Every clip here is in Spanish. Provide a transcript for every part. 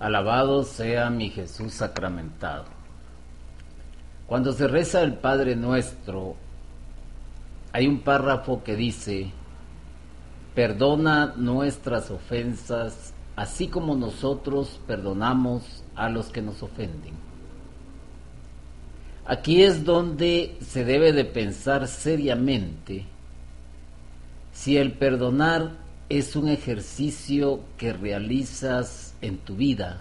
Alabado sea mi Jesús sacramentado. Cuando se reza el Padre Nuestro, hay un párrafo que dice, perdona nuestras ofensas, así como nosotros perdonamos a los que nos ofenden. Aquí es donde se debe de pensar seriamente si el perdonar es un ejercicio que realizas en tu vida,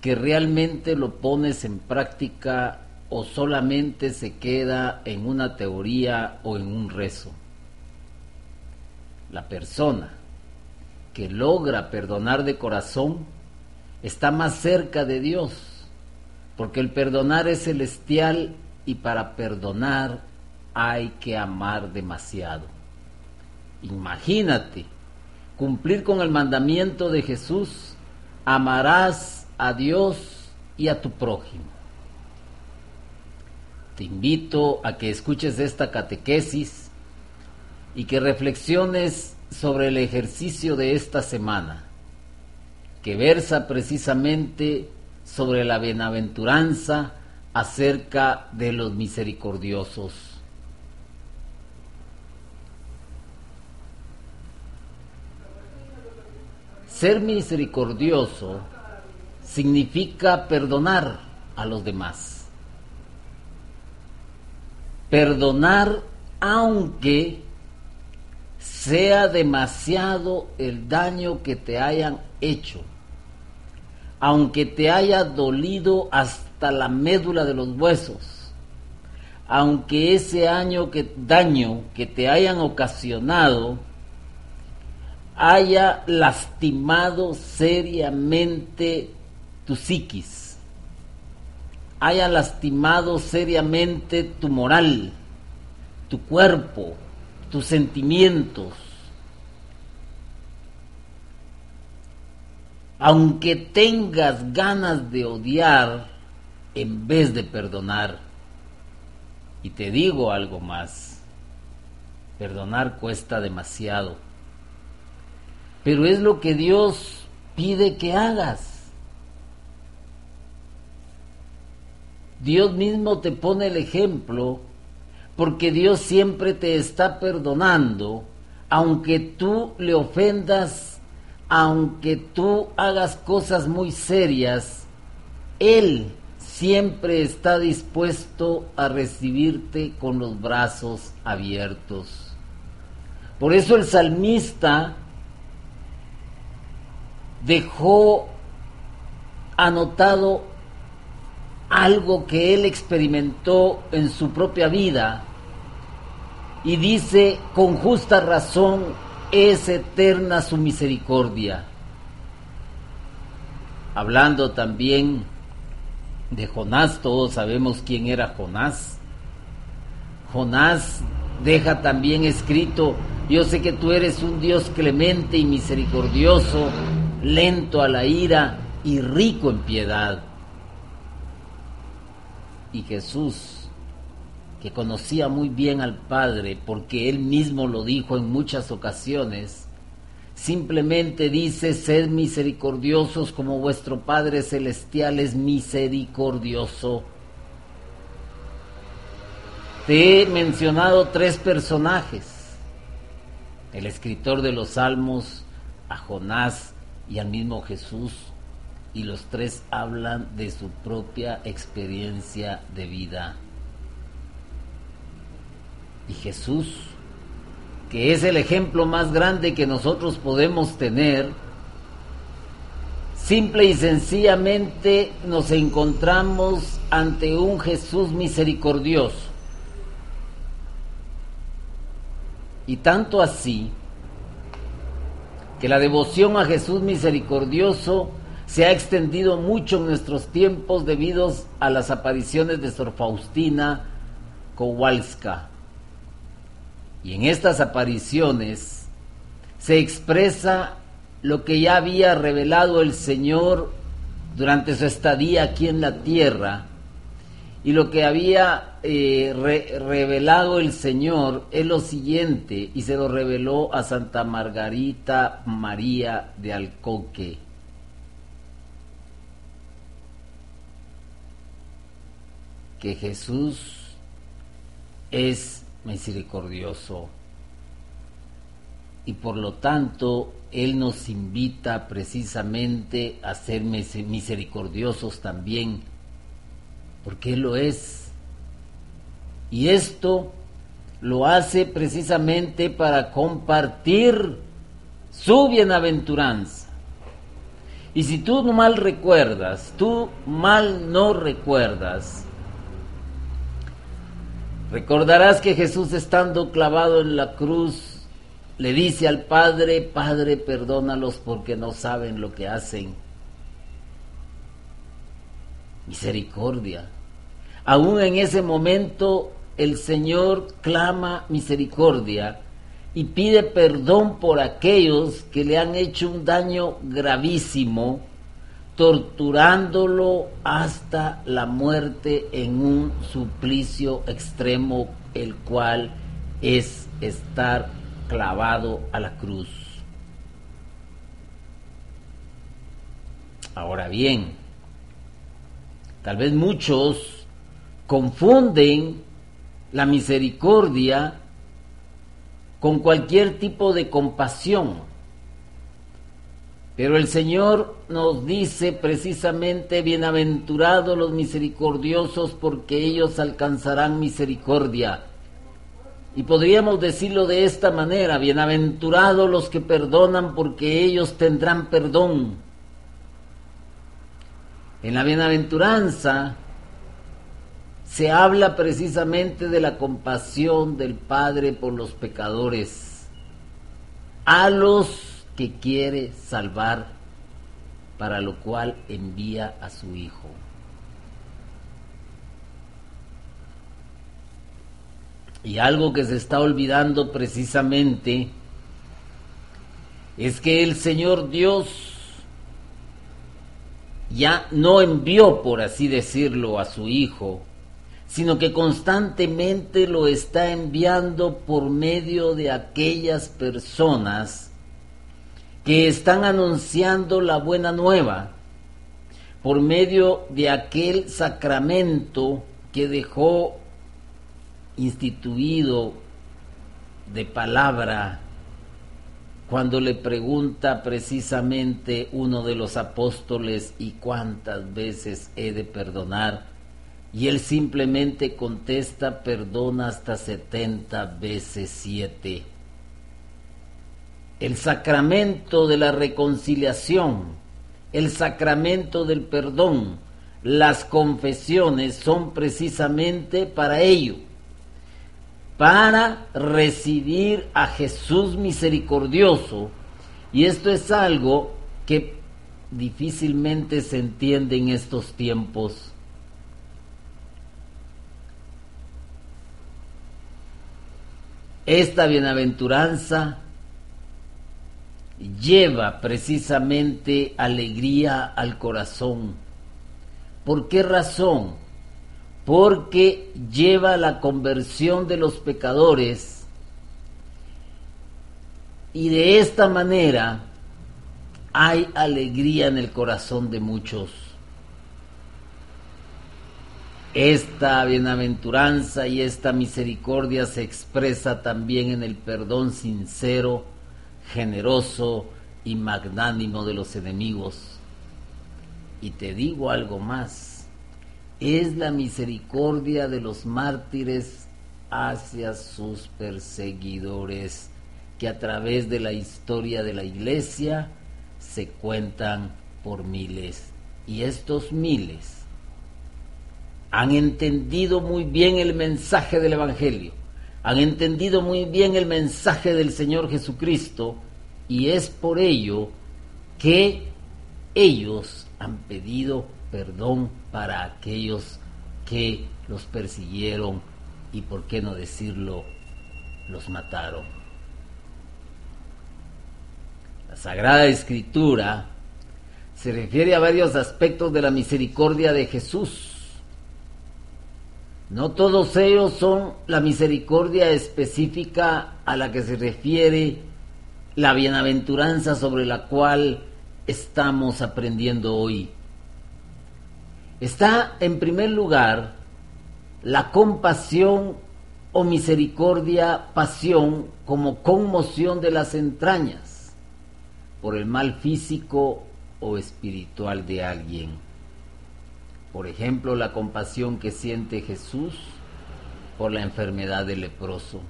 que realmente lo pones en práctica o solamente se queda en una teoría o en un rezo. La persona que logra perdonar de corazón está más cerca de Dios, porque el perdonar es celestial y para perdonar hay que amar demasiado. Imagínate cumplir con el mandamiento de Jesús, amarás a Dios y a tu prójimo. Te invito a que escuches esta catequesis y que reflexiones sobre el ejercicio de esta semana, que versa precisamente sobre la bienaventuranza acerca de los misericordiosos. Ser misericordioso significa perdonar a los demás. Perdonar aunque sea demasiado el daño que te hayan hecho, aunque te haya dolido hasta la médula de los huesos, aunque ese año que, daño que te hayan ocasionado haya lastimado seriamente tu psiquis, haya lastimado seriamente tu moral, tu cuerpo, tus sentimientos. Aunque tengas ganas de odiar en vez de perdonar. Y te digo algo más, perdonar cuesta demasiado pero es lo que Dios pide que hagas. Dios mismo te pone el ejemplo porque Dios siempre te está perdonando, aunque tú le ofendas, aunque tú hagas cosas muy serias, Él siempre está dispuesto a recibirte con los brazos abiertos. Por eso el salmista dejó anotado algo que él experimentó en su propia vida y dice, con justa razón es eterna su misericordia. Hablando también de Jonás, todos sabemos quién era Jonás. Jonás deja también escrito, yo sé que tú eres un Dios clemente y misericordioso, lento a la ira y rico en piedad. Y Jesús, que conocía muy bien al Padre, porque él mismo lo dijo en muchas ocasiones, simplemente dice, sed misericordiosos como vuestro Padre Celestial es misericordioso. Te he mencionado tres personajes, el escritor de los Salmos, a Jonás, y al mismo Jesús y los tres hablan de su propia experiencia de vida. Y Jesús, que es el ejemplo más grande que nosotros podemos tener, simple y sencillamente nos encontramos ante un Jesús misericordioso. Y tanto así que la devoción a Jesús misericordioso se ha extendido mucho en nuestros tiempos debido a las apariciones de Sor Faustina Kowalska. Y en estas apariciones se expresa lo que ya había revelado el Señor durante su estadía aquí en la tierra y lo que había eh, revelado el Señor es lo siguiente, y se lo reveló a Santa Margarita María de Alcoque. Que Jesús es misericordioso. Y por lo tanto, Él nos invita precisamente a ser misericordiosos también porque Él lo es. Y esto lo hace precisamente para compartir su bienaventuranza. Y si tú mal recuerdas, tú mal no recuerdas, recordarás que Jesús estando clavado en la cruz le dice al Padre, Padre, perdónalos porque no saben lo que hacen. Misericordia. Aún en ese momento el Señor clama misericordia y pide perdón por aquellos que le han hecho un daño gravísimo, torturándolo hasta la muerte en un suplicio extremo, el cual es estar clavado a la cruz. Ahora bien, tal vez muchos confunden la misericordia con cualquier tipo de compasión. Pero el Señor nos dice precisamente, bienaventurados los misericordiosos porque ellos alcanzarán misericordia. Y podríamos decirlo de esta manera, bienaventurados los que perdonan porque ellos tendrán perdón. En la bienaventuranza se habla precisamente de la compasión del Padre por los pecadores, a los que quiere salvar, para lo cual envía a su Hijo. Y algo que se está olvidando precisamente es que el Señor Dios ya no envió, por así decirlo, a su Hijo, sino que constantemente lo está enviando por medio de aquellas personas que están anunciando la buena nueva, por medio de aquel sacramento que dejó instituido de palabra cuando le pregunta precisamente uno de los apóstoles y cuántas veces he de perdonar y él simplemente contesta, perdona hasta 70 veces 7. El sacramento de la reconciliación, el sacramento del perdón, las confesiones son precisamente para ello, para recibir a Jesús misericordioso. Y esto es algo que difícilmente se entiende en estos tiempos Esta bienaventuranza lleva precisamente alegría al corazón. ¿Por qué razón? Porque lleva la conversión de los pecadores y de esta manera hay alegría en el corazón de muchos. Esta bienaventuranza y esta misericordia se expresa también en el perdón sincero, generoso y magnánimo de los enemigos. Y te digo algo más, es la misericordia de los mártires hacia sus perseguidores que a través de la historia de la iglesia se cuentan por miles. Y estos miles han entendido muy bien el mensaje del Evangelio, han entendido muy bien el mensaje del Señor Jesucristo y es por ello que ellos han pedido perdón para aquellos que los persiguieron y, por qué no decirlo, los mataron. La Sagrada Escritura se refiere a varios aspectos de la misericordia de Jesús no todos ellos son la misericordia específica a la que se refiere la bienaventuranza sobre la cual estamos aprendiendo hoy. Está en primer lugar la compasión o misericordia, pasión, como conmoción de las entrañas por el mal físico o espiritual de alguien. Por ejemplo, la compasión que siente Jesús por la enfermedad del leproso.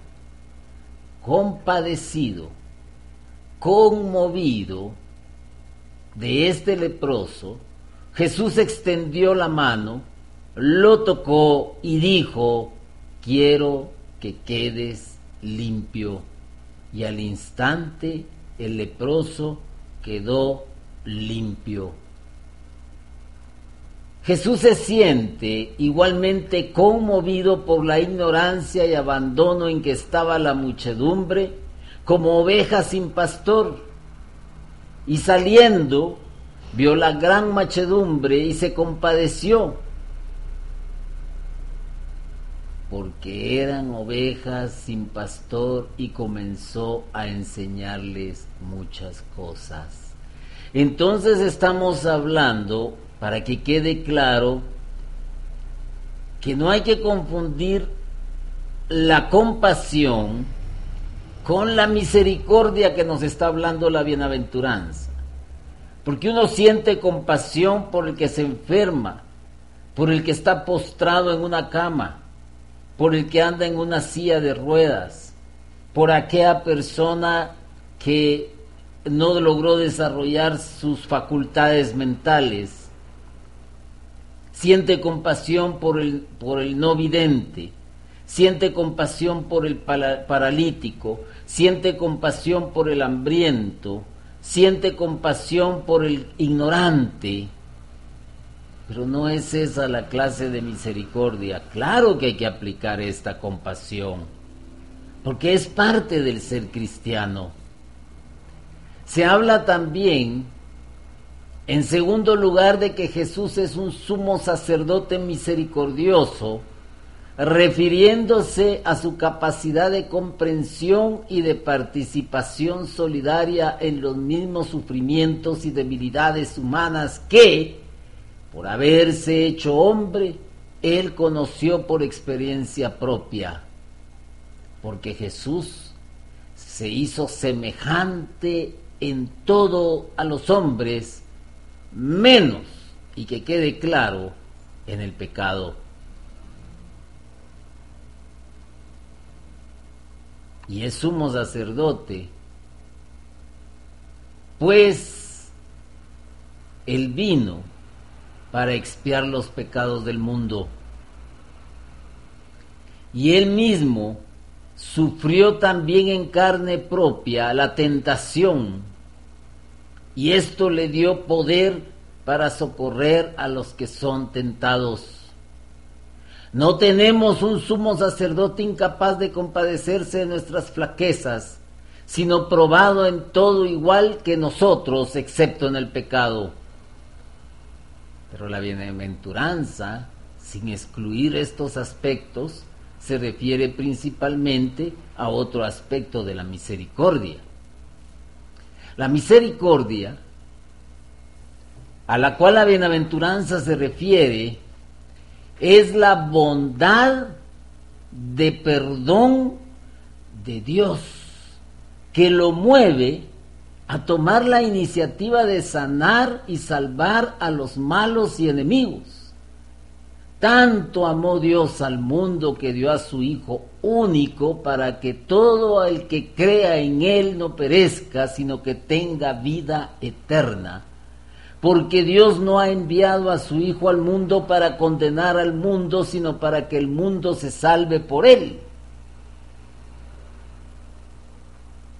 Compadecido, conmovido de este leproso, Jesús extendió la mano, lo tocó y dijo, quiero que quedes limpio. Y al instante el leproso quedó limpio. Jesús se siente igualmente conmovido por la ignorancia y abandono en que estaba la muchedumbre, como oveja sin pastor. Y saliendo, vio la gran muchedumbre y se compadeció, porque eran ovejas sin pastor y comenzó a enseñarles muchas cosas. Entonces estamos hablando para que quede claro que no hay que confundir la compasión con la misericordia que nos está hablando la bienaventuranza. Porque uno siente compasión por el que se enferma, por el que está postrado en una cama, por el que anda en una silla de ruedas, por aquella persona que no logró desarrollar sus facultades mentales, siente compasión por el, por el no vidente, siente compasión por el paralítico, siente compasión por el hambriento, siente compasión por el ignorante. Pero no es esa la clase de misericordia. Claro que hay que aplicar esta compasión, porque es parte del ser cristiano. Se habla también en segundo lugar, de que Jesús es un sumo sacerdote misericordioso, refiriéndose a su capacidad de comprensión y de participación solidaria en los mismos sufrimientos y debilidades humanas que, por haberse hecho hombre, él conoció por experiencia propia, porque Jesús se hizo semejante en todo a los hombres, menos y que quede claro en el pecado. Y es sumo sacerdote, pues el vino para expiar los pecados del mundo. Y él mismo sufrió también en carne propia la tentación y esto le dio poder para socorrer a los que son tentados. No tenemos un sumo sacerdote incapaz de compadecerse de nuestras flaquezas, sino probado en todo igual que nosotros, excepto en el pecado. Pero la bienaventuranza, sin excluir estos aspectos, se refiere principalmente a otro aspecto de la misericordia la misericordia, a la cual la bienaventuranza se refiere, es la bondad de perdón de Dios que lo mueve a tomar la iniciativa de sanar y salvar a los malos y enemigos. Tanto amó Dios al mundo que dio a su Hijo único para que todo el que crea en Él no perezca, sino que tenga vida eterna. Porque Dios no ha enviado a su Hijo al mundo para condenar al mundo, sino para que el mundo se salve por Él.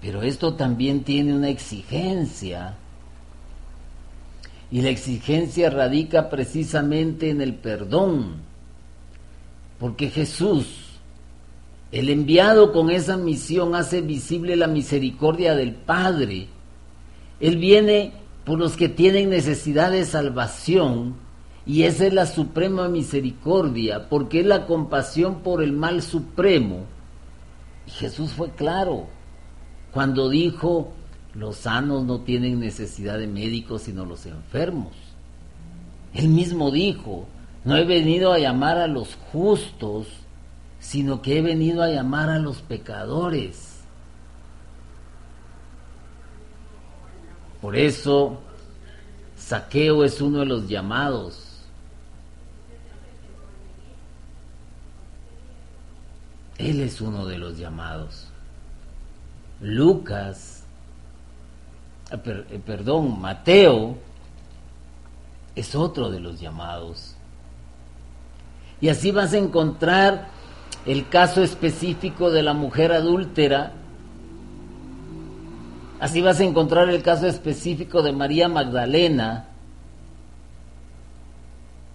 Pero esto también tiene una exigencia y la exigencia radica precisamente en el perdón. Porque Jesús, el enviado con esa misión, hace visible la misericordia del Padre. Él viene por los que tienen necesidad de salvación y esa es la suprema misericordia, porque es la compasión por el mal supremo. Y Jesús fue claro cuando dijo, los sanos no tienen necesidad de médicos sino los enfermos. Él mismo dijo, No he venido a llamar a los justos, sino que he venido a llamar a los pecadores. Por eso, saqueo es uno de los llamados. Él es uno de los llamados. Lucas, eh, eh, perdón, Mateo es otro de los llamados. Y así vas a encontrar el caso específico de la mujer adúltera. Así vas a encontrar el caso específico de María Magdalena,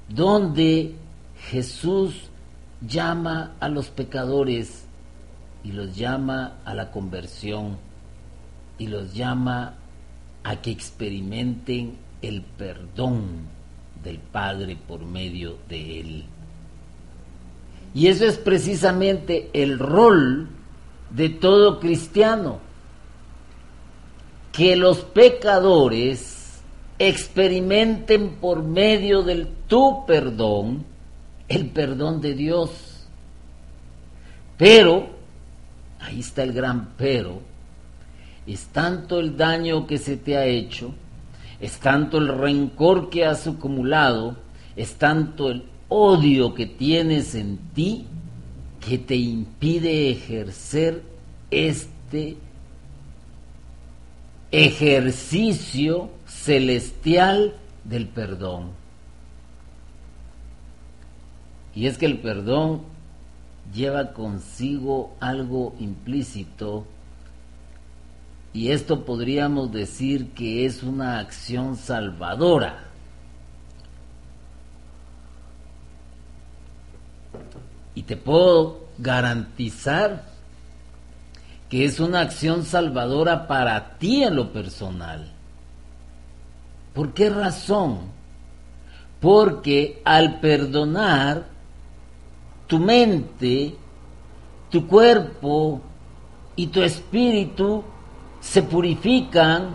donde Jesús llama a los pecadores y los llama a la conversión y los llama a que experimenten el perdón del Padre por medio de Él. Y eso es precisamente el rol de todo cristiano, que los pecadores experimenten por medio del tu perdón el perdón de Dios. Pero, ahí está el gran pero, es tanto el daño que se te ha hecho, es tanto el rencor que has acumulado, es tanto el odio que tienes en ti que te impide ejercer este ejercicio celestial del perdón. Y es que el perdón lleva consigo algo implícito y esto podríamos decir que es una acción salvadora. Y te puedo garantizar que es una acción salvadora para ti en lo personal. ¿Por qué razón? Porque al perdonar, tu mente, tu cuerpo y tu espíritu se purifican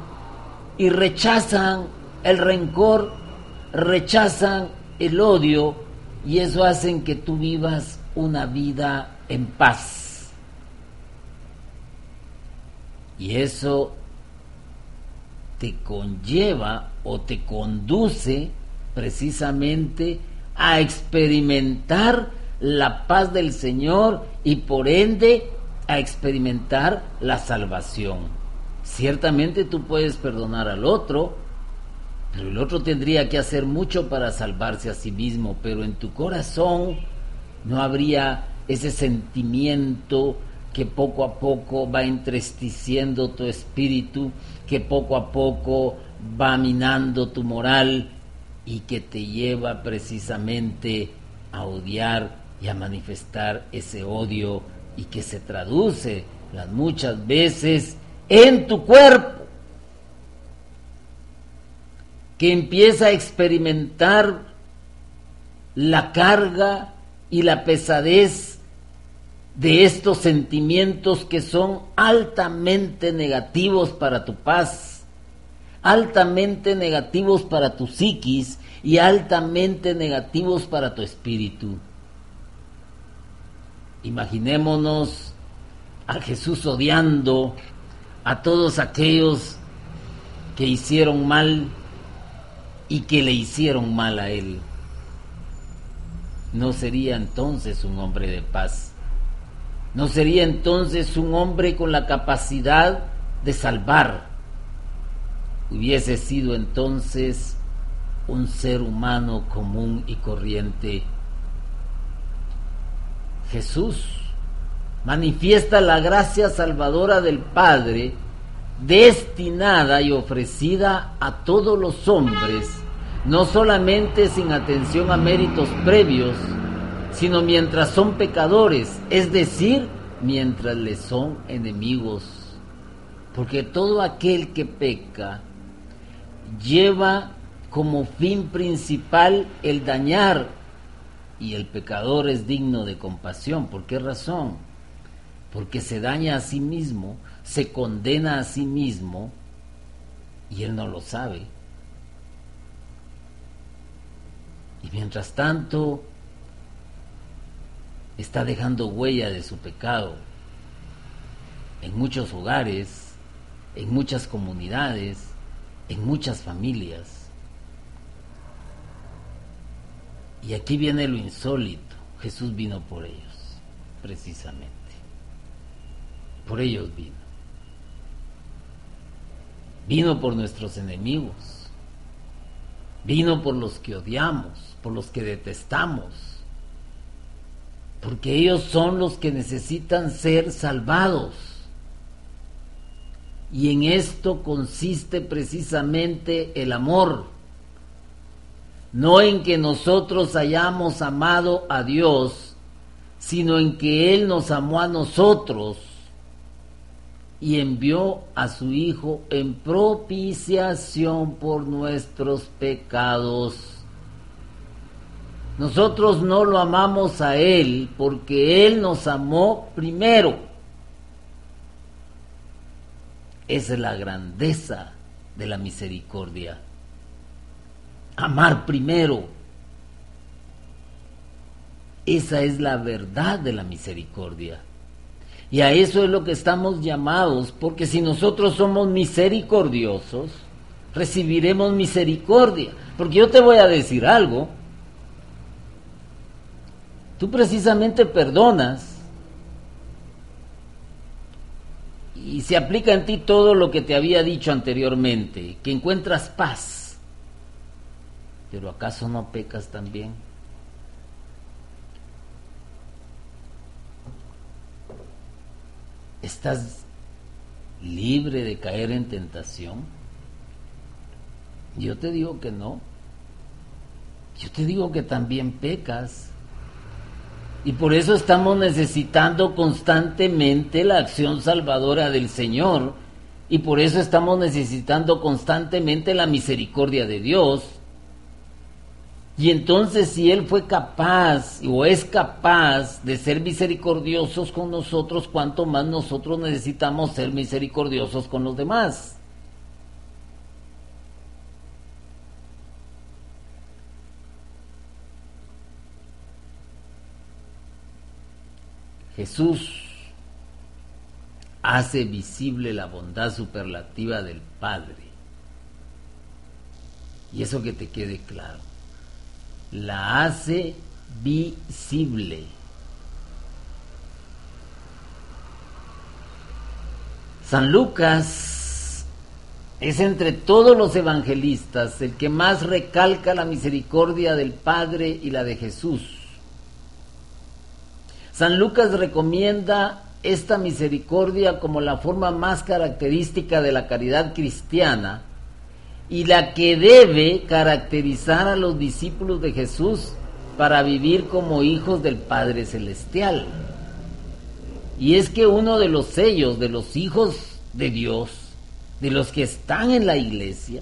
y rechazan el rencor, rechazan el odio y eso hace que tú vivas una vida en paz. Y eso te conlleva o te conduce precisamente a experimentar la paz del Señor y por ende a experimentar la salvación. Ciertamente tú puedes perdonar al otro, pero el otro tendría que hacer mucho para salvarse a sí mismo, pero en tu corazón no habría ese sentimiento que poco a poco va entristeciendo tu espíritu, que poco a poco va minando tu moral y que te lleva precisamente a odiar y a manifestar ese odio y que se traduce las muchas veces en tu cuerpo, que empieza a experimentar la carga y la pesadez de estos sentimientos que son altamente negativos para tu paz, altamente negativos para tu psiquis y altamente negativos para tu espíritu. Imaginémonos a Jesús odiando a todos aquellos que hicieron mal y que le hicieron mal a él no sería entonces un hombre de paz. No sería entonces un hombre con la capacidad de salvar. Hubiese sido entonces un ser humano común y corriente. Jesús manifiesta la gracia salvadora del Padre destinada y ofrecida a todos los hombres no solamente sin atención a méritos previos, sino mientras son pecadores, es decir, mientras les son enemigos. Porque todo aquel que peca lleva como fin principal el dañar y el pecador es digno de compasión. ¿Por qué razón? Porque se daña a sí mismo, se condena a sí mismo y él no lo sabe. Y mientras tanto, está dejando huella de su pecado en muchos hogares, en muchas comunidades, en muchas familias. Y aquí viene lo insólito. Jesús vino por ellos, precisamente. Por ellos vino. Vino por nuestros enemigos. Vino por los que odiamos, por los que detestamos. Porque ellos son los que necesitan ser salvados. Y en esto consiste precisamente el amor. No en que nosotros hayamos amado a Dios, sino en que Él nos amó a nosotros y envió a su Hijo en propiciación por nuestros pecados. Nosotros no lo amamos a Él porque Él nos amó primero. Esa es la grandeza de la misericordia. Amar primero. Esa es la verdad de la misericordia. Y a eso es lo que estamos llamados, porque si nosotros somos misericordiosos, recibiremos misericordia. Porque yo te voy a decir algo, tú precisamente perdonas y se aplica en ti todo lo que te había dicho anteriormente, que encuentras paz. Pero ¿acaso no pecas también? ¿Estás libre de caer en tentación? Yo te digo que no. Yo te digo que también pecas. Y por eso estamos necesitando constantemente la acción salvadora del Señor. Y por eso estamos necesitando constantemente la misericordia de Dios y entonces si Él fue capaz o es capaz de ser misericordiosos con nosotros, cuanto más nosotros necesitamos ser misericordiosos con los demás. Jesús hace visible la bondad superlativa del Padre. Y eso que te quede claro la hace visible. San Lucas es entre todos los evangelistas el que más recalca la misericordia del Padre y la de Jesús. San Lucas recomienda esta misericordia como la forma más característica de la caridad cristiana y la que debe caracterizar a los discípulos de Jesús para vivir como hijos del Padre Celestial. Y es que uno de los sellos de los hijos de Dios, de los que están en la iglesia,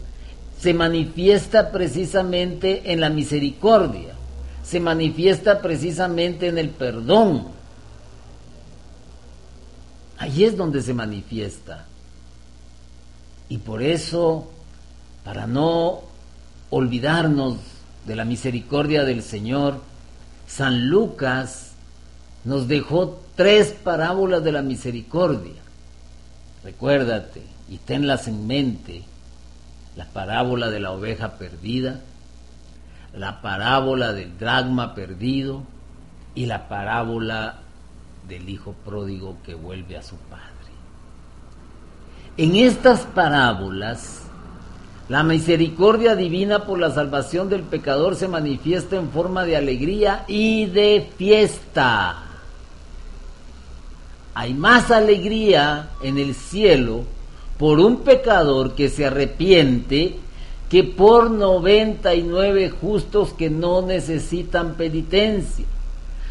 se manifiesta precisamente en la misericordia, se manifiesta precisamente en el perdón. Ahí es donde se manifiesta. Y por eso para no olvidarnos de la misericordia del Señor, San Lucas nos dejó tres parábolas de la misericordia. Recuérdate y tenlas en mente. La parábola de la oveja perdida, la parábola del dragma perdido y la parábola del hijo pródigo que vuelve a su padre. En estas parábolas la misericordia divina por la salvación del pecador se manifiesta en forma de alegría y de fiesta. Hay más alegría en el cielo por un pecador que se arrepiente que por 99 justos que no necesitan penitencia.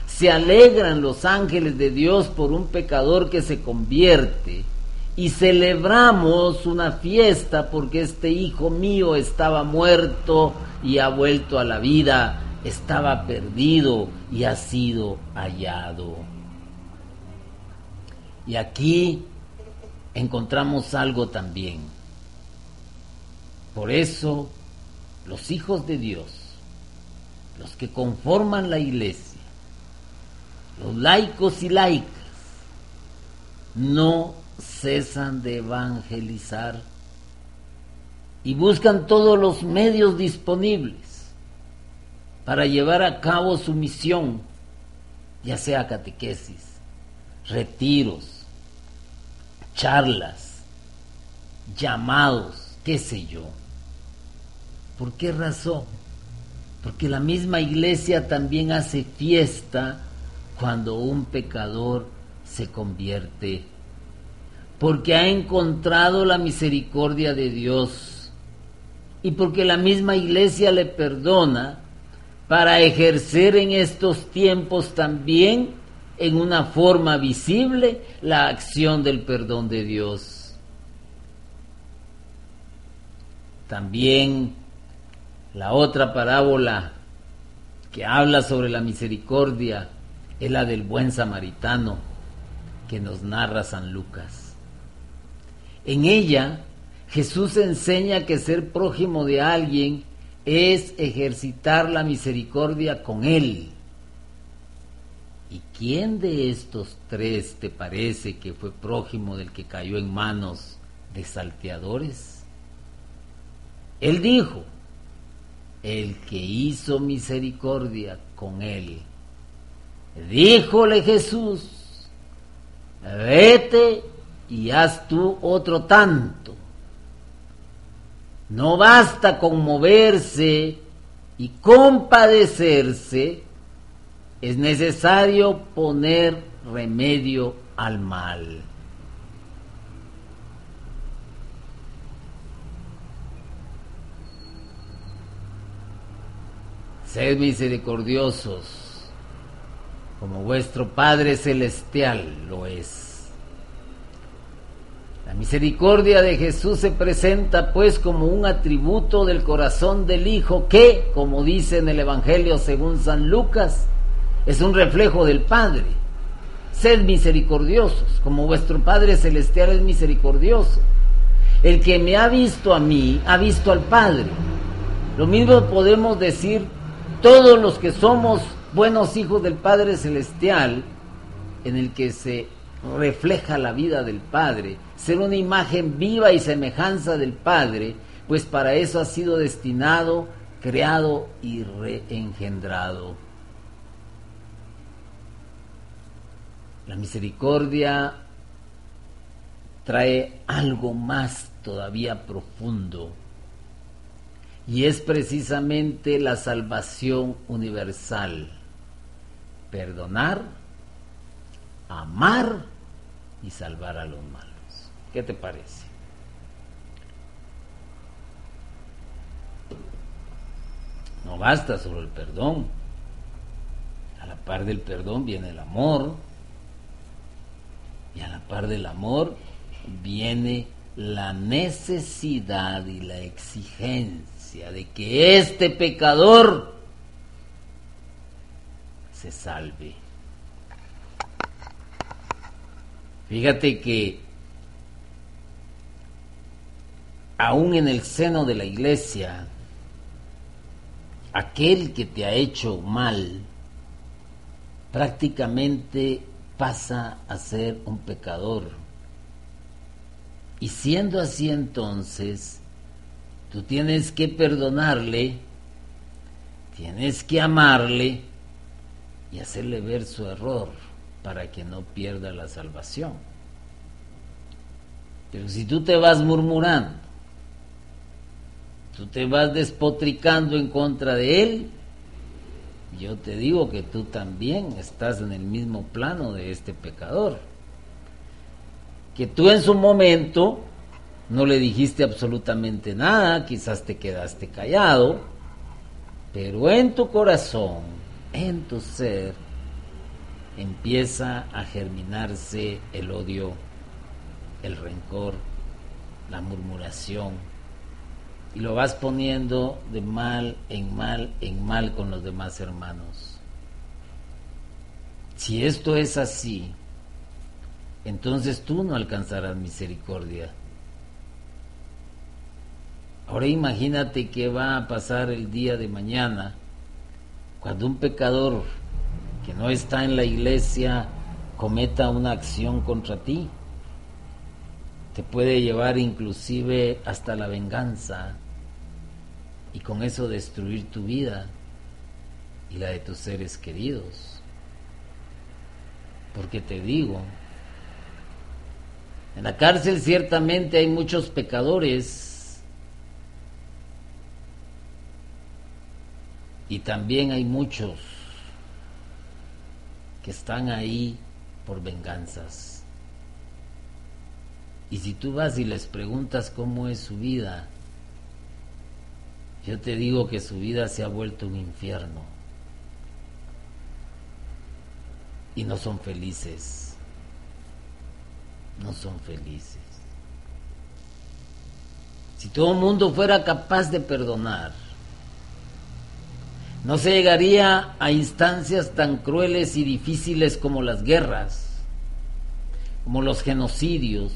Se alegran los ángeles de Dios por un pecador que se convierte y celebramos una fiesta porque este hijo mío estaba muerto y ha vuelto a la vida, estaba perdido y ha sido hallado. Y aquí encontramos algo también. Por eso los hijos de Dios los que conforman la iglesia, los laicos y laicas, no cesan de evangelizar y buscan todos los medios disponibles para llevar a cabo su misión, ya sea catequesis, retiros, charlas, llamados, qué sé yo. ¿Por qué razón? Porque la misma iglesia también hace fiesta cuando un pecador se convierte. Porque ha encontrado la misericordia de Dios. Y porque la misma iglesia le perdona para ejercer en estos tiempos también en una forma visible la acción del perdón de Dios. También la otra parábola que habla sobre la misericordia es la del buen samaritano que nos narra San Lucas. En ella Jesús enseña que ser prójimo de alguien es ejercitar la misericordia con él. ¿Y quién de estos tres te parece que fue prójimo del que cayó en manos de salteadores? Él dijo, el que hizo misericordia con él. Díjole Jesús, vete y haz tú otro tanto. No basta con moverse y compadecerse, es necesario poner remedio al mal. Sed misericordiosos, como vuestro Padre Celestial lo es. La misericordia de Jesús se presenta pues como un atributo del corazón del Hijo que, como dice en el Evangelio según San Lucas, es un reflejo del Padre. Sed misericordiosos, como vuestro Padre Celestial es misericordioso. El que me ha visto a mí, ha visto al Padre. Lo mismo podemos decir todos los que somos buenos hijos del Padre Celestial, en el que se refleja la vida del Padre, ser una imagen viva y semejanza del Padre, pues para eso ha sido destinado, creado y reengendrado. La misericordia trae algo más todavía profundo y es precisamente la salvación universal. Perdonar, amar y salvar a los malos. ¿Qué te parece? No basta solo el perdón. A la par del perdón viene el amor. Y a la par del amor viene la necesidad y la exigencia de que este pecador se salve. Fíjate que aún en el seno de la iglesia, aquel que te ha hecho mal prácticamente pasa a ser un pecador. Y siendo así entonces, Tú tienes que perdonarle, tienes que amarle y hacerle ver su error para que no pierda la salvación. Pero si tú te vas murmurando, tú te vas despotricando en contra de él, yo te digo que tú también estás en el mismo plano de este pecador. Que tú en su momento no le dijiste absolutamente nada, quizás te quedaste callado, pero en tu corazón, en tu ser, empieza a germinarse el odio, el rencor, la murmuración, y lo vas poniendo de mal en mal en mal con los demás hermanos. Si esto es así, entonces tú no alcanzarás misericordia Ahora imagínate que va a pasar el día de mañana cuando un pecador que no está en la iglesia cometa una acción contra ti, te puede llevar inclusive hasta la venganza y con eso destruir tu vida y la de tus seres queridos. Porque te digo, en la cárcel ciertamente hay muchos pecadores y también hay muchos que están ahí por venganzas. Y si tú vas y les preguntas cómo es su vida, yo te digo que su vida se ha vuelto un infierno. Y no son felices no son felices. Si todo el mundo fuera capaz de perdonar, no se llegaría a instancias tan crueles y difíciles como las guerras, como los genocidios,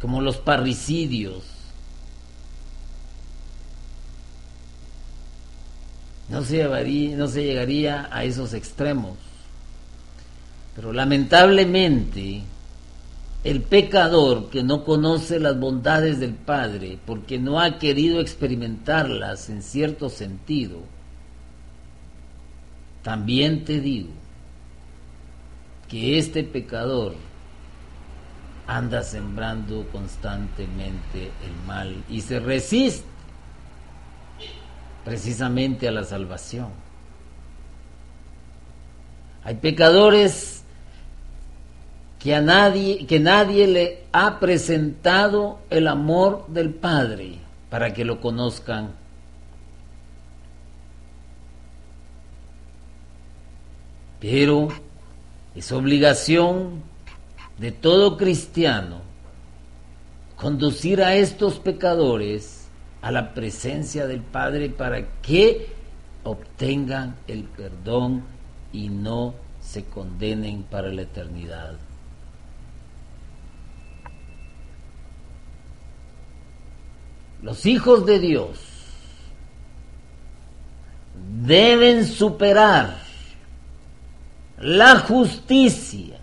como los parricidios. No se, no se llegaría a esos extremos. Pero lamentablemente, el pecador que no conoce las bondades del Padre porque no ha querido experimentarlas en cierto sentido, también te digo que este pecador anda sembrando constantemente el mal y se resiste precisamente a la salvación. Hay pecadores que a nadie, que nadie le ha presentado el amor del Padre para que lo conozcan. Pero es obligación de todo cristiano conducir a estos pecadores a la presencia del Padre para que obtengan el perdón y no se condenen para la eternidad. Los hijos de Dios deben superar la justicia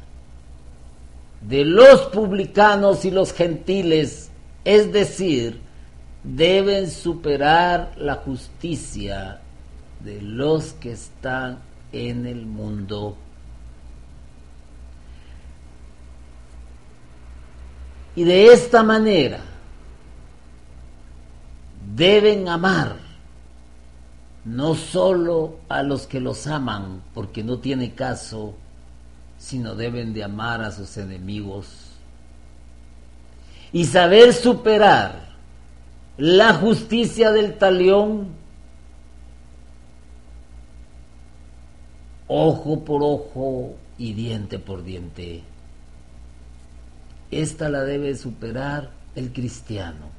de los publicanos y los gentiles, es decir, deben superar la justicia de los que están en el mundo. Y de esta manera, deben amar no solo a los que los aman, porque no tiene caso, sino deben de amar a sus enemigos. Y saber superar la justicia del talión, ojo por ojo y diente por diente. Esta la debe superar el cristiano.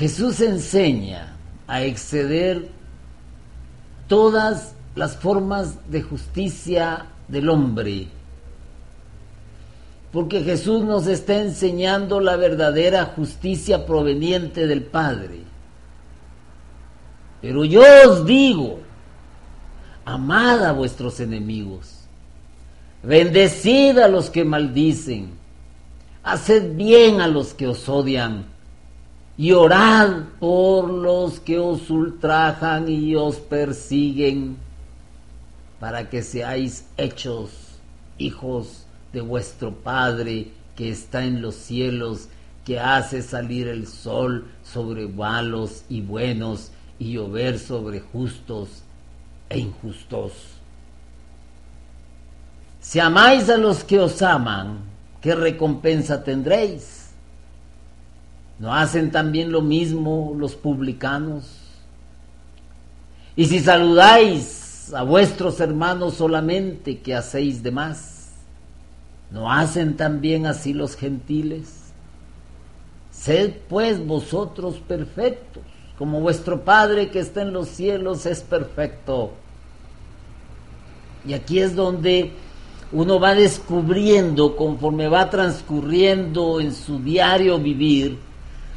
Jesús enseña a exceder todas las formas de justicia del hombre, porque Jesús nos está enseñando la verdadera justicia proveniente del Padre. Pero yo os digo, amad a vuestros enemigos, bendecid a los que maldicen, haced bien a los que os odian y orad por los que os ultrajan y os persiguen, para que seáis hechos hijos de vuestro Padre que está en los cielos, que hace salir el sol sobre malos y buenos y llover sobre justos e injustos. Si amáis a los que os aman, ¿qué recompensa tendréis? ¿No hacen también lo mismo los publicanos? Y si saludáis a vuestros hermanos solamente, que hacéis de más? ¿No hacen también así los gentiles? Sed pues vosotros perfectos, como vuestro Padre que está en los cielos es perfecto. Y aquí es donde uno va descubriendo, conforme va transcurriendo en su diario vivir,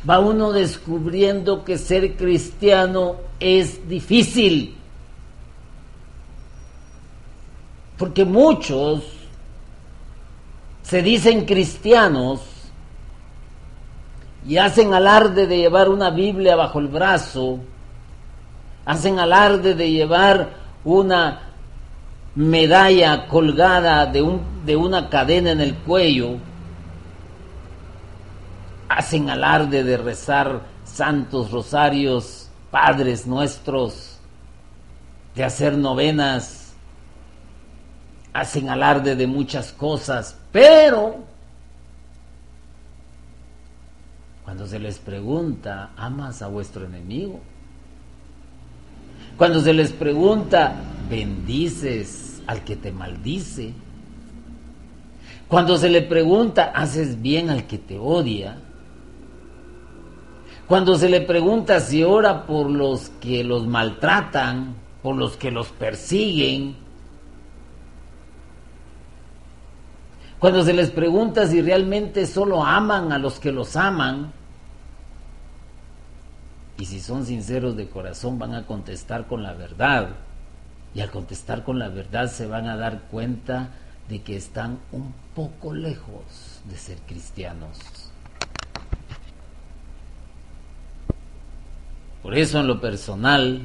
va uno descubriendo que ser cristiano es difícil. Porque muchos se dicen cristianos y hacen alarde de llevar una Biblia bajo el brazo, hacen alarde de llevar una medalla colgada de, un, de una cadena en el cuello, hacen alarde de rezar santos rosarios, padres nuestros, de hacer novenas, hacen alarde de muchas cosas, pero cuando se les pregunta, ¿amas a vuestro enemigo? Cuando se les pregunta, ¿bendices al que te maldice? Cuando se le pregunta, ¿haces bien al que te odia? Cuando se le pregunta si ora por los que los maltratan, por los que los persiguen, cuando se les pregunta si realmente solo aman a los que los aman, y si son sinceros de corazón van a contestar con la verdad, y al contestar con la verdad se van a dar cuenta de que están un poco lejos de ser cristianos. Por eso en lo personal,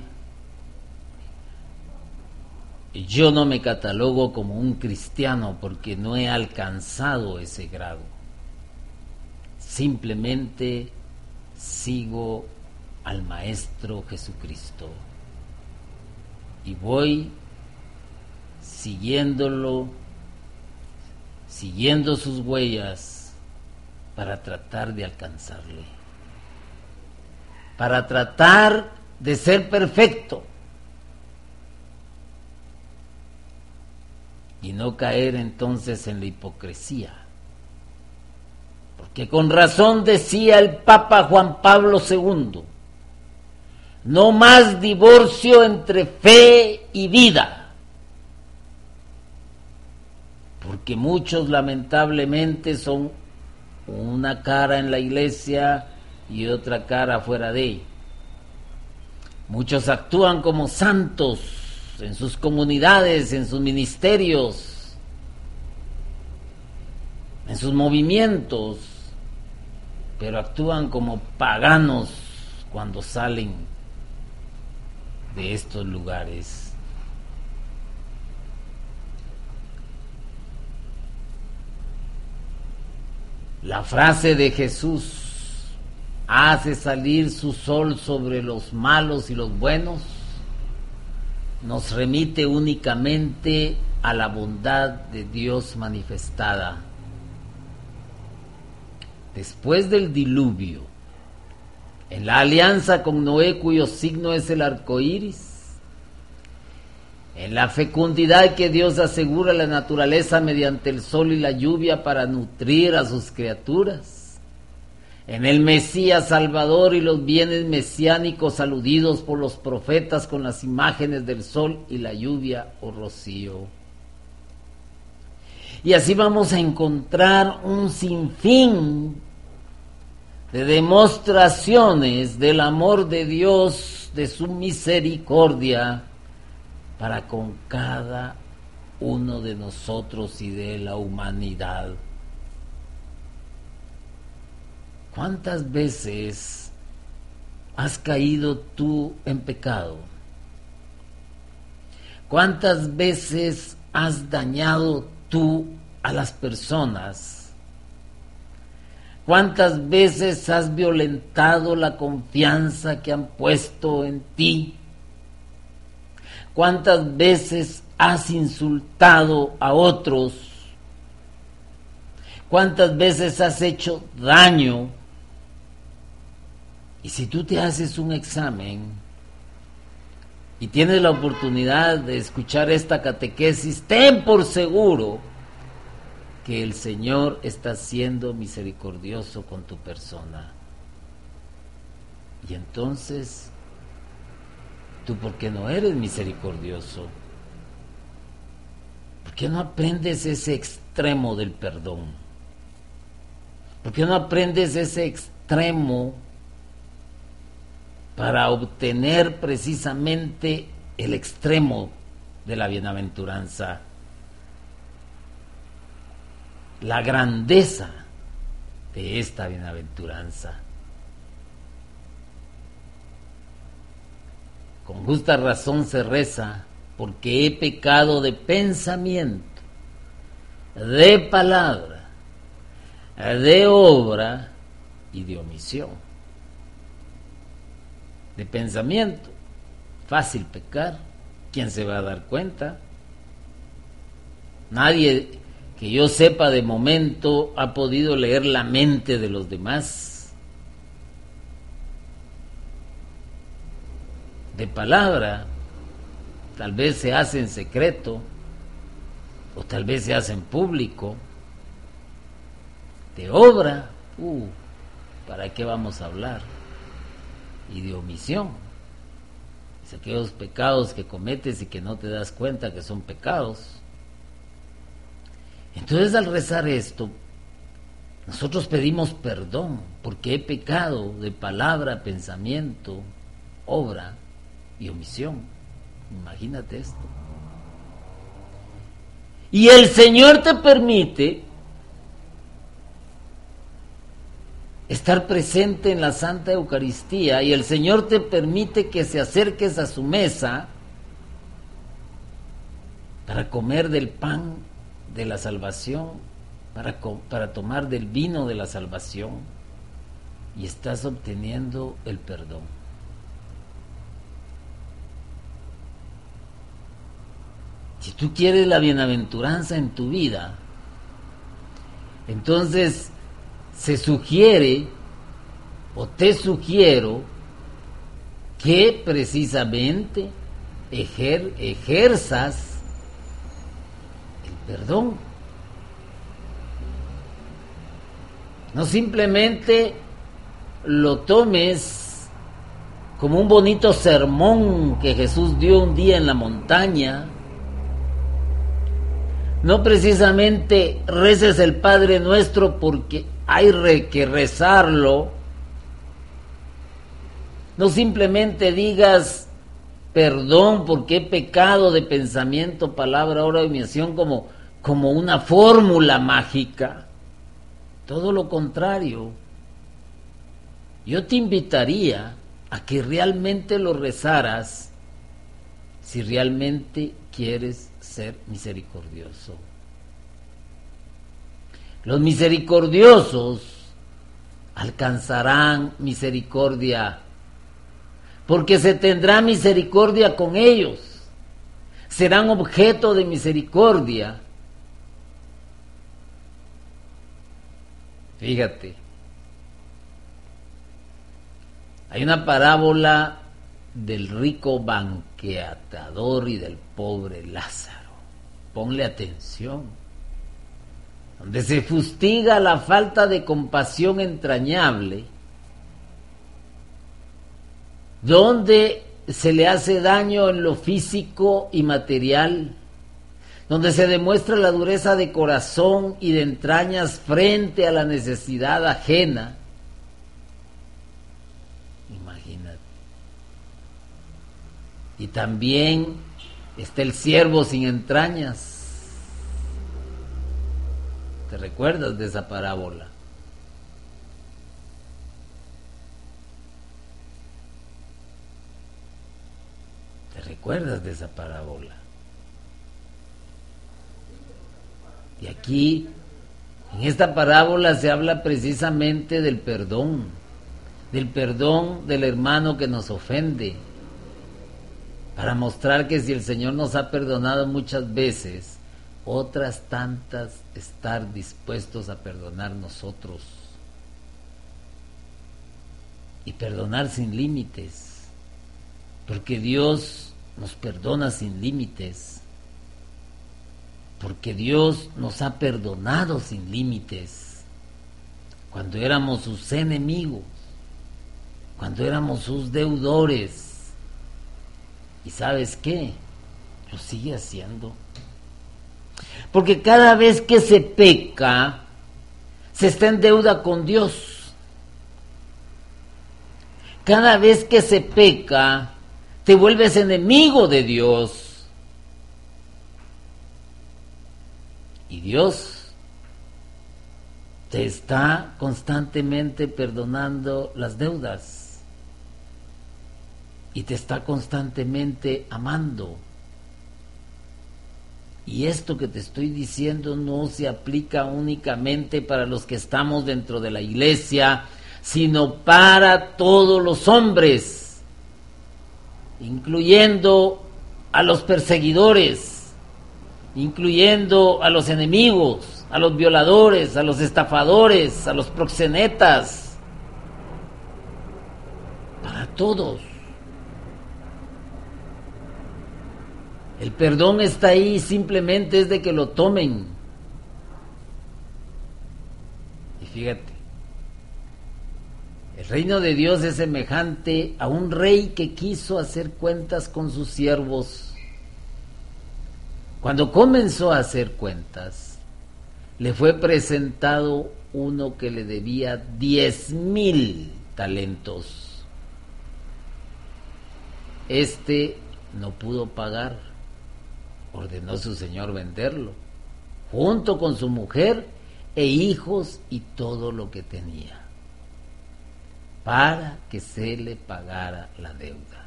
yo no me catalogo como un cristiano porque no he alcanzado ese grado. Simplemente sigo al Maestro Jesucristo y voy siguiéndolo, siguiendo sus huellas para tratar de alcanzarle para tratar de ser perfecto y no caer entonces en la hipocresía. Porque con razón decía el Papa Juan Pablo II, no más divorcio entre fe y vida. Porque muchos lamentablemente son una cara en la iglesia y otra cara fuera de ella. Muchos actúan como santos en sus comunidades, en sus ministerios, en sus movimientos, pero actúan como paganos cuando salen de estos lugares. La frase de Jesús hace salir su sol sobre los malos y los buenos, nos remite únicamente a la bondad de Dios manifestada. Después del diluvio, en la alianza con Noé, cuyo signo es el arco iris, en la fecundidad que Dios asegura a la naturaleza mediante el sol y la lluvia para nutrir a sus criaturas, en el Mesías Salvador y los bienes mesiánicos aludidos por los profetas con las imágenes del sol y la lluvia o rocío. Y así vamos a encontrar un sinfín de demostraciones del amor de Dios, de su misericordia para con cada uno de nosotros y de la humanidad. ¿Cuántas veces has caído tú en pecado? ¿Cuántas veces has dañado tú a las personas? ¿Cuántas veces has violentado la confianza que han puesto en ti? ¿Cuántas veces has insultado a otros? ¿Cuántas veces has hecho daño y si tú te haces un examen y tienes la oportunidad de escuchar esta catequesis, ten por seguro que el Señor está siendo misericordioso con tu persona. Y entonces, ¿tú por qué no eres misericordioso? ¿Por qué no aprendes ese extremo del perdón? ¿Por qué no aprendes ese extremo para obtener precisamente el extremo de la bienaventuranza, la grandeza de esta bienaventuranza. Con justa razón se reza, porque he pecado de pensamiento, de palabra, de obra y de omisión. De pensamiento, fácil pecar, ¿quién se va a dar cuenta? Nadie que yo sepa de momento ha podido leer la mente de los demás. De palabra, tal vez se hace en secreto, o tal vez se hace en público. De obra, uh, ¿para qué vamos a hablar? Y de omisión. Es aquellos pecados que cometes y que no te das cuenta que son pecados. Entonces al rezar esto, nosotros pedimos perdón porque he pecado de palabra, pensamiento, obra y omisión. Imagínate esto. Y el Señor te permite estar presente en la Santa Eucaristía y el Señor te permite que se acerques a su mesa para comer del pan de la salvación, para, para tomar del vino de la salvación y estás obteniendo el perdón. Si tú quieres la bienaventuranza en tu vida, entonces se sugiere o te sugiero que precisamente ejerzas perdón. No simplemente lo tomes como un bonito sermón que Jesús dio un día en la montaña. No precisamente reces el Padre nuestro porque hay que rezarlo. No simplemente digas perdón porque he pecado de pensamiento, palabra, obra y misión como como una fórmula mágica. Todo lo contrario. Yo te invitaría a que realmente lo rezaras si realmente quieres ser misericordioso. Los misericordiosos alcanzarán misericordia, porque se tendrá misericordia con ellos, serán objeto de misericordia Fíjate. Hay una parábola del rico banqueatador y del pobre Lázaro. Ponle atención. Donde se fustiga la falta de compasión entrañable. Donde se le hace daño en lo físico y material donde se demuestra la dureza de corazón y de entrañas frente a la necesidad ajena. Imagínate. Y también está el siervo sin entrañas. ¿Te recuerdas de esa parábola? ¿Te recuerdas de esa parábola? Y aquí, en esta parábola se habla precisamente del perdón, del perdón del hermano que nos ofende, para mostrar que si el Señor nos ha perdonado muchas veces, otras tantas estar dispuestos a perdonar nosotros. Y perdonar sin límites, porque Dios nos perdona sin límites porque Dios nos ha perdonado sin límites. Cuando éramos sus enemigos, cuando éramos sus deudores. ¿Y sabes qué? Lo sigue haciendo. Porque cada vez que se peca, se está en deuda con Dios. cada vez que se peca, te vuelves enemigo de Dios. Y Dios te está constantemente perdonando las deudas y te está constantemente amando. Y esto que te estoy diciendo no se aplica únicamente para los que estamos dentro de la iglesia, sino para todos los hombres, incluyendo a los perseguidores, incluyendo a los enemigos, a los violadores, a los estafadores, a los proxenetas, para todos. El perdón está ahí, simplemente es de que lo tomen. Y fíjate, el reino de Dios es semejante a un rey que quiso hacer cuentas con sus siervos. Cuando comenzó a hacer cuentas, le fue presentado uno que le debía diez mil talentos. Este no pudo pagar ordenó su señor venderlo, junto con su mujer e hijos y todo lo que tenía, para que se le pagara la deuda.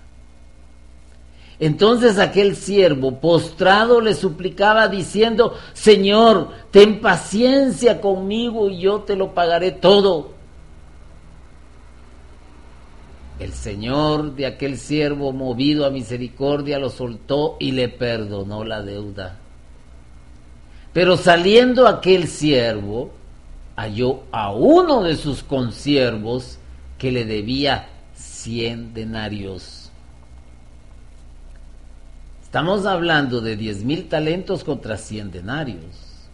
Entonces aquel siervo postrado le suplicaba diciendo, Señor, ten paciencia conmigo y yo te lo pagaré todo. El Señor de aquel siervo, movido a misericordia, lo soltó y le perdonó la deuda. Pero saliendo aquel siervo, halló a uno de sus consiervos que le debía cien denarios. Estamos hablando de diez mil talentos contra cien denarios.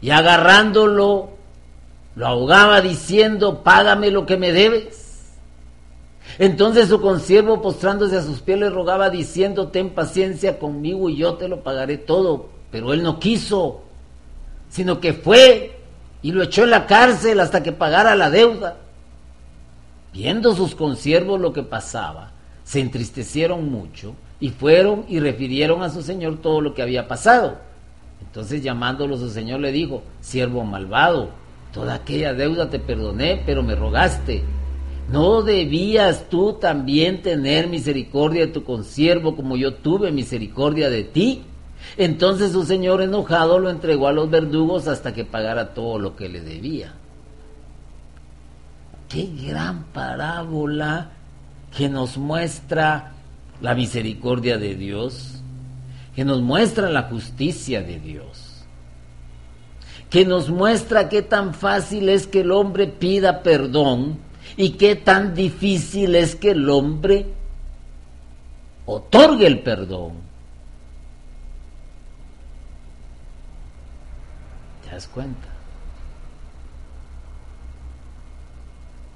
Y agarrándolo, lo ahogaba diciendo, págame lo que me debes. Entonces su consiervo postrándose a sus pies le rogaba diciendo, ten paciencia conmigo y yo te lo pagaré todo. Pero él no quiso, sino que fue y lo echó en la cárcel hasta que pagara la deuda. Viendo sus consiervos lo que pasaba, se entristecieron mucho y fueron y refirieron a su señor todo lo que había pasado. Entonces llamándolo su señor le dijo, siervo malvado, Toda aquella deuda te perdoné, pero me rogaste. ¿No debías tú también tener misericordia de tu consiervo como yo tuve misericordia de ti? Entonces su señor enojado lo entregó a los verdugos hasta que pagara todo lo que le debía. Qué gran parábola que nos muestra la misericordia de Dios, que nos muestra la justicia de Dios que nos muestra qué tan fácil es que el hombre pida perdón y qué tan difícil es que el hombre otorgue el perdón. ¿Te das cuenta?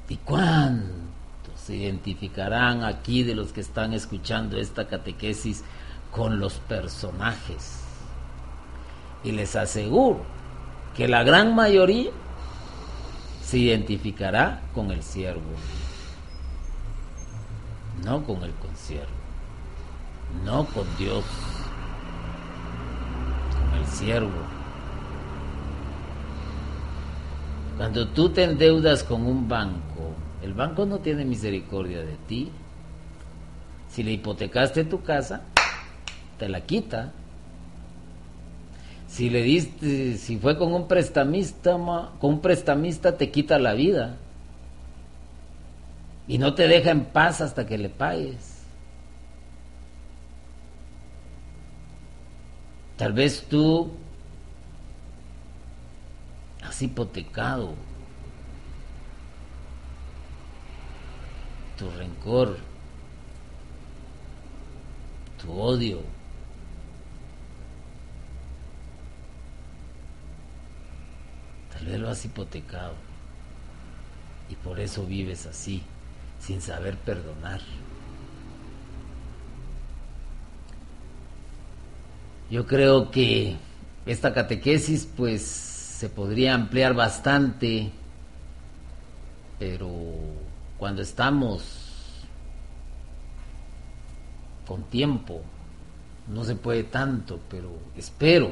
¿Y cuántos se identificarán aquí de los que están escuchando esta catequesis con los personajes? Y les aseguro que la gran mayoría se identificará con el siervo, no con el consiervo, no con Dios, con el siervo. Cuando tú te endeudas con un banco, el banco no tiene misericordia de ti. Si le hipotecaste tu casa, te la quita. Si le diste, si fue con un prestamista, con un prestamista te quita la vida. Y no te deja en paz hasta que le pagues. Tal vez tú has hipotecado tu rencor, tu odio, Tal lo has hipotecado y por eso vives así, sin saber perdonar. Yo creo que esta catequesis pues se podría ampliar bastante pero cuando estamos con tiempo, no se puede tanto, pero espero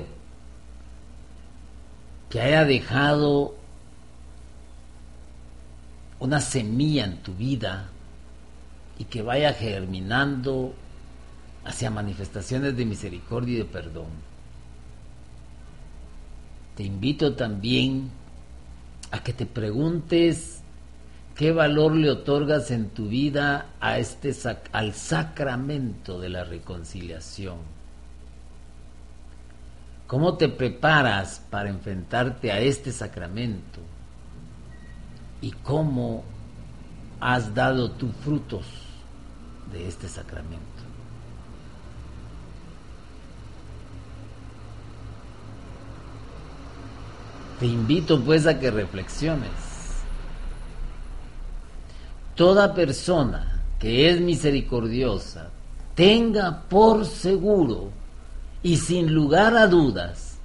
que haya dejado una semilla en tu vida y que vaya germinando hacia manifestaciones de misericordia y de perdón. Te invito también a que te preguntes qué valor le otorgas en tu vida a este al sacramento de la reconciliación. ¿Cómo te preparas para enfrentarte a este sacramento? ¿Y cómo has dado tus frutos de este sacramento? Te invito pues a que reflexiones. Toda persona que es misericordiosa tenga por seguro y sin lugar a dudas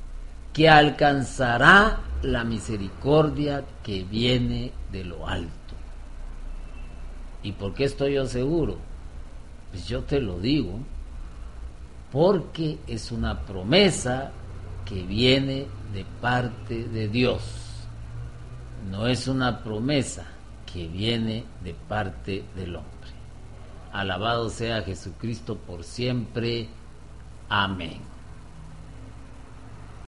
que alcanzará la misericordia que viene de lo alto. ¿Y por qué estoy yo seguro? Pues yo te lo digo, porque es una promesa que viene de parte de Dios. No es una promesa que viene de parte del hombre. Alabado sea Jesucristo por siempre. Amén.